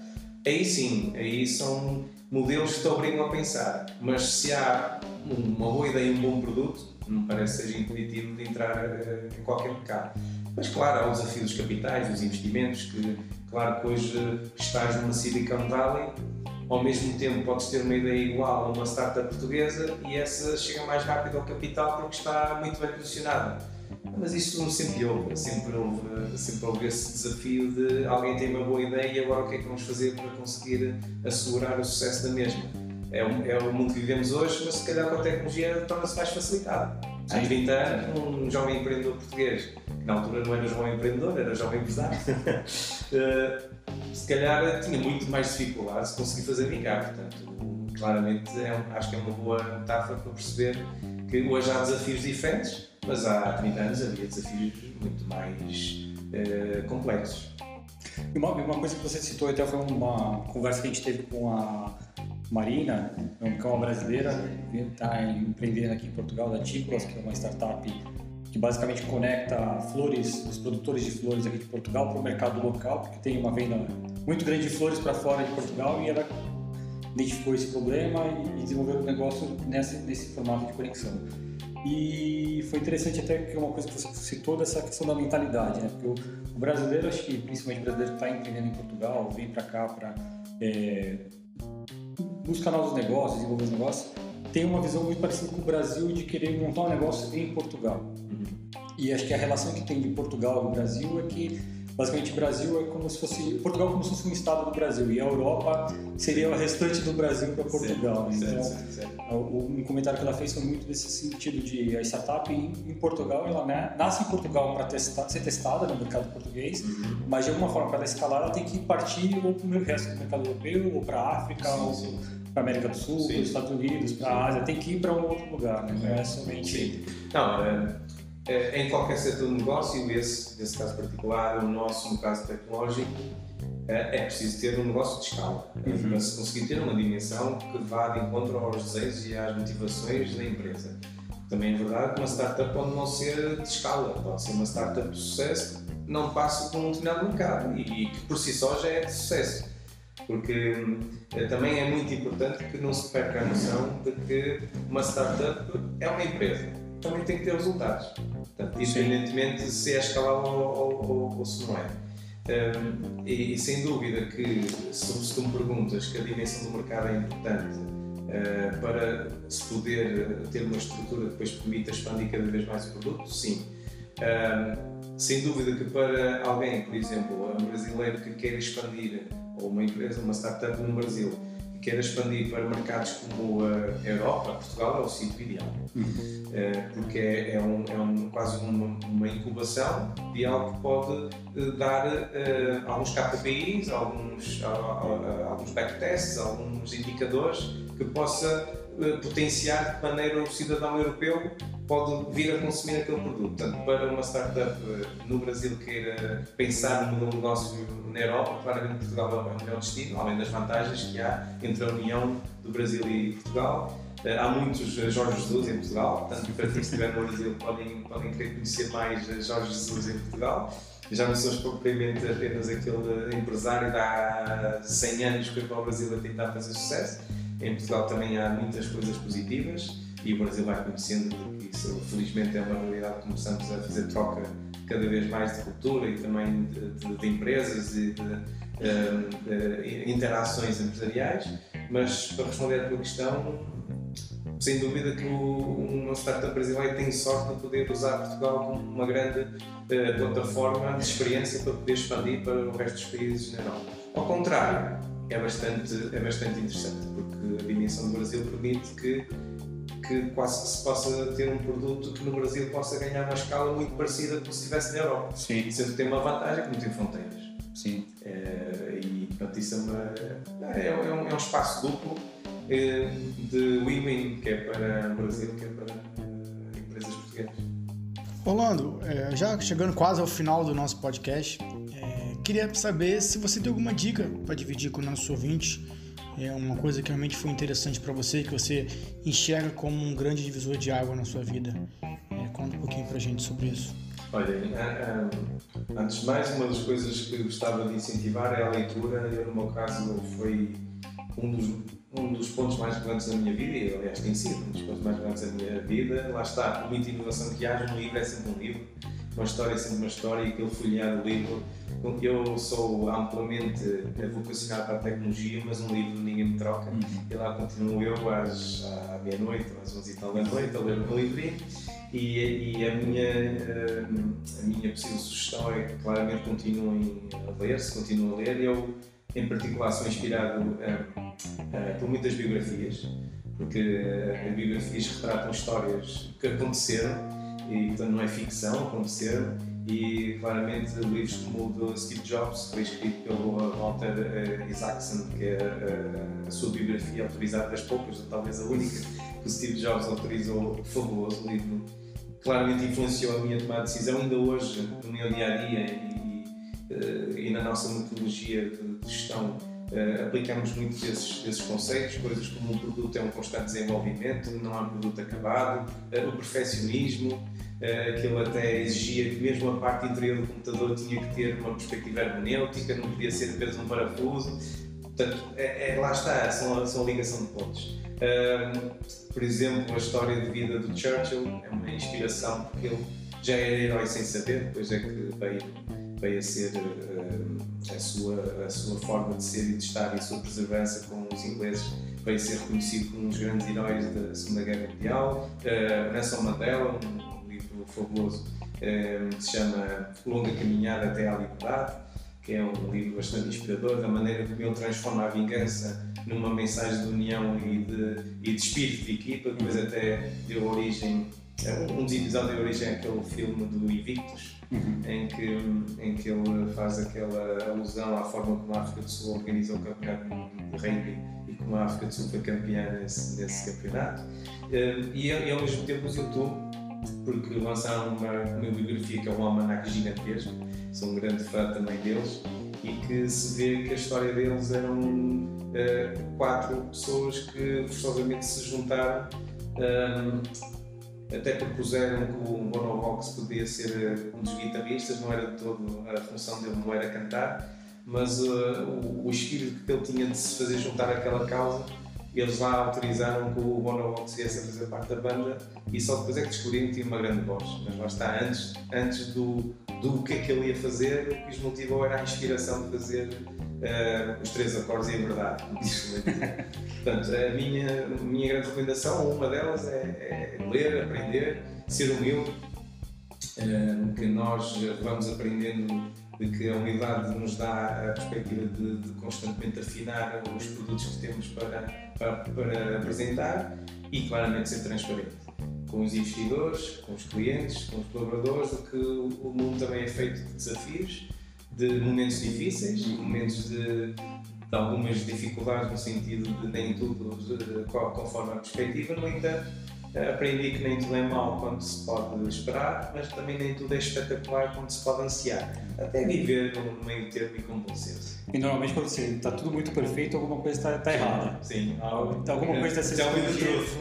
Speaker 4: Aí sim, aí são modelos que te obrigam a pensar, mas se há uma boa ideia e um bom produto, não parece que seja de entrar eh, em qualquer mercado. Mas claro, há o desafio dos capitais, dos investimentos, que claro que hoje estás numa Silicon Valley ao mesmo tempo podes ter uma ideia igual a uma startup portuguesa e essa chega mais rápido ao capital porque está muito bem posicionada. Mas isso sempre houve, sempre houve, sempre houve esse desafio de alguém tem uma boa ideia e agora o que é que vamos fazer para conseguir assegurar o sucesso da mesma. É o, é o mundo que vivemos hoje, mas se calhar com a tecnologia torna-se mais facilitado. Há 30 anos, um jovem empreendedor português, que na altura não era jovem empreendedor, era jovem empresário, [laughs] eh, se calhar tinha muito mais dificuldade de conseguir fazer vingar. Portanto, claramente é, acho que é uma boa metáfora para perceber que hoje há desafios diferentes, mas há 30 anos havia desafios muito mais uh, complexos.
Speaker 2: E uma, uma, coisa que você citou até foi uma conversa que a gente teve com a Marina, é uma brasileira, que está empreendendo aqui em Portugal, da Tícolas, que é uma startup que basicamente conecta flores, os produtores de flores aqui de Portugal para o mercado local, porque tem uma venda muito grande de flores para fora de Portugal e ela identificou esse problema e desenvolveu o negócio nesse, nesse formato de conexão. E foi interessante até que uma coisa que você citou dessa questão da mentalidade, né? Porque o, brasileiro, acho que principalmente o brasileiro que está empreendendo em Portugal, vem para cá para é, buscar novos negócios, desenvolver negócios, tem uma visão muito parecida com o Brasil de querer montar um negócio em Portugal. Uhum. E acho que a relação que tem de Portugal e Brasil é que basicamente o Brasil é como se fosse Portugal é como se fosse um estado do Brasil e a Europa seria o restante do Brasil para Portugal. Certo, então, certo, certo. um comentário que ela fez foi muito desse sentido de a startup em, Portugal ela né, nasce em Portugal para ser testada no mercado português, uhum. mas de alguma forma para escalar ela tem que partir ou para o resto do mercado europeu ou para a África sim, ou sim para América do Sul, para os Estados Unidos, para a Ásia, tem que ir para um outro lugar, né? não é somente. Sim.
Speaker 4: Não, é, em qualquer setor de negócio, esse, nesse caso particular, o nosso, no caso tecnológico, é, é preciso ter um negócio de escala, uhum. para se conseguir ter uma dimensão que vá de encontro aos desejos e às motivações da empresa. Também é verdade que uma startup pode não ser de escala, pode ser uma startup de sucesso que não passa por um determinado mercado e, e que por si só já é de sucesso. Porque eh, também é muito importante que não se perca a noção de que uma startup é uma empresa, também tem que ter resultados. Portanto, independentemente se é escalável ou, ou, ou se não é. Um, e, e, sem dúvida que se, tu me perguntas que a dimensão do mercado é importante uh, para se poder ter uma estrutura que depois permita expandir cada vez mais o produto, sim. Um, sem dúvida que para alguém, por exemplo, um brasileiro que quer expandir, ou uma empresa, uma startup no Brasil, quer expandir para mercados como a Europa, Portugal é o sítio ideal. Uhum. Eh, porque é, é, um, é um, quase uma, uma, incubação de algo que pode eh, dar uh, alguns KPIs, alguns, uh, uh, alguns backtests, alguns indicadores que possa potenciar de maneira o cidadão europeu pode vir a consumir aquele produto. Portanto, para uma startup no Brasil queira pensar no modelo de negócio na Europa, claramente Portugal é o melhor destino, além das vantagens que há entre a união do Brasil e Portugal. Eh, há muitos eh, Jorge Jesus em Portugal, portanto, para ti que estiver no Brasil podem, podem querer conhecer mais eh, Jorge Jesus em Portugal. Já não sou propriamente apenas aquele empresário de há 100 anos que foi para o Brasil a tentar fazer sucesso. Em Portugal também há muitas coisas positivas e o Brasil vai conhecendo que isso felizmente é uma realidade. Começamos a fazer troca cada vez mais de cultura e também de, de, de empresas e de, de, interações empresariais. Mas para responder à tua questão, sem dúvida que uma startup brasileira tem sorte de poder usar Portugal como uma grande uh, plataforma de experiência para poder expandir para o resto dos países na Europa. Ao contrário, é bastante, é bastante interessante, porque a dimensão do Brasil permite que, que quase se possa ter um produto que no Brasil possa ganhar uma escala muito parecida com se estivesse na Europa.
Speaker 2: Sim.
Speaker 4: Sendo que tem uma vantagem que não tem fronteiras.
Speaker 2: Sim.
Speaker 4: É, e, portanto, isso é, uma, é, é, um, é um espaço duplo é, de win-win, que é para o Brasil, que é para eh, empresas portuguesas.
Speaker 3: Rolando, é, já chegando quase ao final do nosso podcast, queria saber se você tem alguma dica para dividir com o nosso ouvinte, é uma coisa que realmente foi interessante para você, que você enxerga como um grande divisor de água na sua vida. É, conta um pouquinho para a gente sobre isso.
Speaker 4: Olha, antes de mais, uma das coisas que eu gostava de incentivar é a leitura. Eu, no meu caso, foi um dos um dos pontos mais relevantes da minha vida, e aliás tem sido um dos pontos mais relevantes da minha vida. Lá está, muita inovação que haja, um livro é sempre um livro, uma história é sempre uma história, e aquele folhear do livro. Eu sou amplamente vocacionado para a tecnologia, mas um livro ninguém me troca, uhum. e lá continuo eu às, à meia-noite, às 11 e tal da noite, a ler o meu livrinho. E, e, a, minha, eh, a minha possível sugestão é que claramente continuem a ler, se continuam a ler. Eu, em particular, sou inspirado uh, por muitas biografias, porque as biografias retratam histórias que aconteceram e, portanto, não é ficção, aconteceram. E claramente livros como o do Steve Jobs, que foi escrito pelo Walter Isaacson, que é a, a sua biografia autorizada das poucas, ou talvez a única que o Steve Jobs autorizou, fabuloso, livro claramente influenciou a minha tomada de decisão, ainda hoje, no meu dia a dia e, e, na nossa metodologia de, gestão Uh, aplicamos muito desses, desses conceitos, coisas como um produto é um constante desenvolvimento, não há um produto acabado, uh, o perfeccionismo, que ele até exigia que mesmo a parte interior do computador tinha que ter uma perspectiva hermenêutica, não podia ser apenas um parafuso. Portanto, é, é, lá está, são, são a ligação de pontos. por exemplo, a história de vida do Churchill é uma inspiração, porque ele já era herói sem saber, depois é que veio, veio a ser a sua, a sua forma de ser e de estar e a sua perseverança com os ingleses veio ser reconhecido como um dos grandes heróis da Segunda Guerra Mundial. Uh, Nelson Mandela, um livro fabuloso uh, que se chama Longa Caminhada até à Liberdade, que é um livro bastante inspirador da maneira como ele transforma a vingança numa mensagem de união e de, e de espírito de equipa, que depois até deu origem, um dos episódios deu origem àquele filme do Invictus, uhum. em, que, em que ele faz aquela alusão à forma como a África do Sul organiza o campeonato de rugby e como a África do Sul foi campeã nesse, nesse campeonato. Eh, e, e ao mesmo tempo os YouTube, porque lançaram uma, uma biografia que é um almanac gigantesco, sou um grande fã também deles, e que se vê que a história deles eram uh, quatro pessoas que forçosamente se juntaram um, até propuseram que o Bonovox podia ser um dos guitarristas, não era de todo a função dele, não era cantar, mas uh, o, o, espírito que ele tinha de se fazer juntar àquela causa, eles lá autorizaram que o Bonovox viesse a fazer parte da banda e só depois é que descobriram que tinha uma grande voz. Mas lá está, antes, antes do, do que é que ele ia fazer, o que os motivou era a inspiração de fazer uh, os três acordes e a verdade. [laughs] Portanto, a minha, minha grande recomendação, uma delas é, é ler, aprender, ser humilde, uh, que nós vamos aprendendo de que a humildade nos dá a perspectiva de, de constantemente afinar os produtos que temos para, para, para apresentar e claramente ser transparente com os investidores, com os clientes, com os colaboradores, de que o mundo também é feito de desafios, de momentos difíceis, momentos de, de algumas dificuldades no sentido de nem tudo de, conforme a perspectiva, no entanto, aprendi que nem tudo é mau quando se pode esperar, mas também nem tudo é espetacular quando se pode ansiar. Até viver no meio termo e com bom senso.
Speaker 2: E normalmente quando você está tudo muito perfeito, alguma coisa está tá errada.
Speaker 4: Sim.
Speaker 2: Alguma coisa está sendo
Speaker 4: Já ouvi do truth,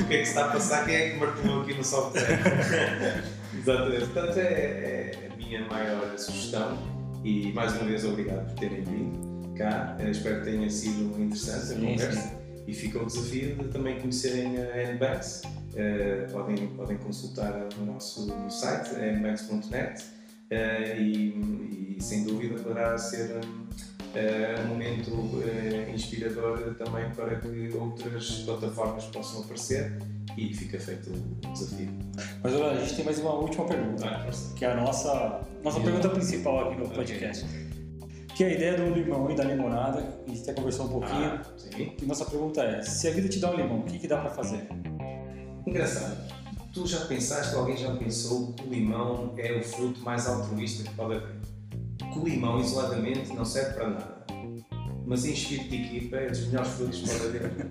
Speaker 4: o que é que se está a passar, quem é que martelou aqui no software? [laughs] Exatamente. Portanto, é, é a minha maior sugestão e mais uma vez obrigado por terem vindo cá. Espero que tenha sido interessante a conversa e fica o desafio de também conhecerem a NBanks. Uh, podem, podem consultar o nosso site, nbanks.net, uh, e, e, sem dúvida poderá ser um, uh, um momento inspirador também para que outras plataformas possam aparecer e fica feito o desafio.
Speaker 2: Mas olha, a gente tem mais uma última pergunta, ah, que é a nossa, nossa pergunta principal aqui no podcast. Okay que é a ideia do limão e da limonada, a gente até conversou um pouquinho. Ah, sim. E nossa pergunta é: se a vida te dá um limão, o que, que dá para fazer?
Speaker 4: Engraçado. Tu já pensaste, alguém já pensou que o limão é o fruto mais altruísta que pode haver? Que o limão isoladamente não serve para nada. Mas em espírito de equipa é dos melhores frutos que pode haver.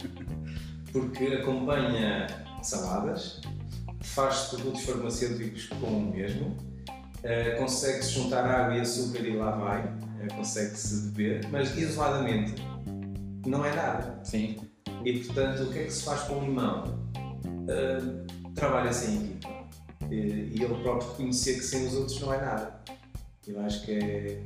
Speaker 4: Porque acompanha saladas, faz produtos farmacêuticos com o mesmo, uh, consegue-se juntar água e açúcar e lá vai eh, consegue-se beber, mas isoladamente não é nada.
Speaker 2: Sim.
Speaker 4: E portanto, o que é que se faz com o limão? Uh, Trabalha-se em equipa. E, e ele próprio reconhecer que sem os outros não é nada. Eu acho que é.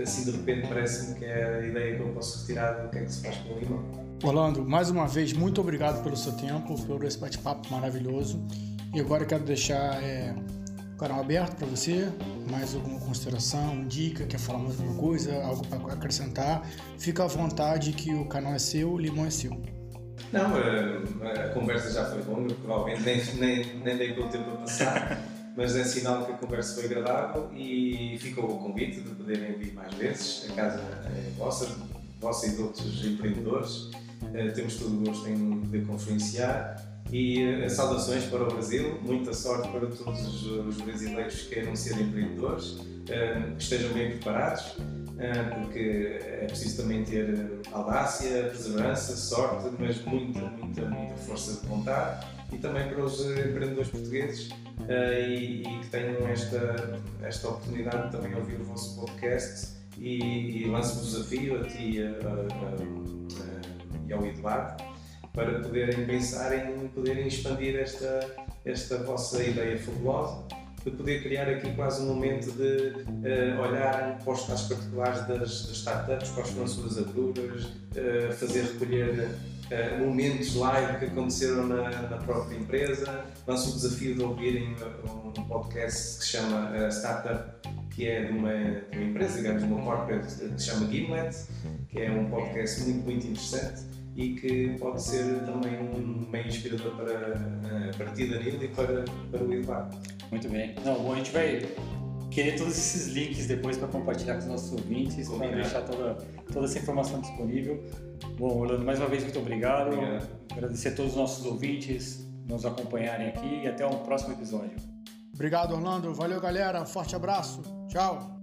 Speaker 4: Assim de repente parece-me que é a ideia que eu posso retirar do que é que se faz com o limão.
Speaker 3: Orlando, mais uma vez, muito obrigado pelo seu tempo, por esse bate-papo maravilhoso. E agora quero deixar é, canal aberto para você. Mais alguma consideração, dica, quer falar mais alguma coisa, algo para acrescentar? Fica à vontade que o canal é seu, o limão é seu.
Speaker 4: Não, a, a conversa já foi longa, provavelmente nem, nem, nem dei pelo tempo a passar, [laughs] mas é sinal que a conversa foi agradável e ficou o convite de poderem vir mais vezes. A casa é vossa, vossa e de outros empreendedores. Uh, temos todo o gosto em poder conferenciar e uh, saudações para o Brasil, muita sorte para todos os, os brasileiros que queiram ser empreendedores, uh, estejam bem preparados, uh, porque é preciso também ter audácia, perseverança, sorte, mas muita, muita, muita força de vontade. E também para os empreendedores portugueses e, e, que tenham esta, esta oportunidade de também ouvir o vosso podcast e, e lanço o desafio a ti e ao Eduardo para poderem pensar em poderem expandir esta, esta vossa ideia fabulosa, de poder criar aqui quase um momento de uh, olhar para os casos particulares das, das, startups, quais foram as suas aventuras, uh, fazer recolher uh, momentos live que aconteceram na, na própria empresa. Lanço o desafio de ouvirem um podcast que se chama Startup que é de uma, de uma empresa, digamos, uma corporate que se chama Gimlet, que é um podcast muito, muito interessante e que pode ser também um meio inspirador para, eh, para ti, Danilo, e para, para o Eduardo.
Speaker 2: Muito bem. Não, bom, a gente vai querer todos esses links depois para compartilhar com os nossos ouvintes, para deixar toda, toda essa informação disponível. Bom, Orlando, mais uma vez, muito obrigado. obrigado. Agradecer a todos os nossos ouvintes nos acompanharem aqui e até o próximo episódio.
Speaker 3: Obrigado, Orlando. Valeu, galera. Forte abraço. Tchau.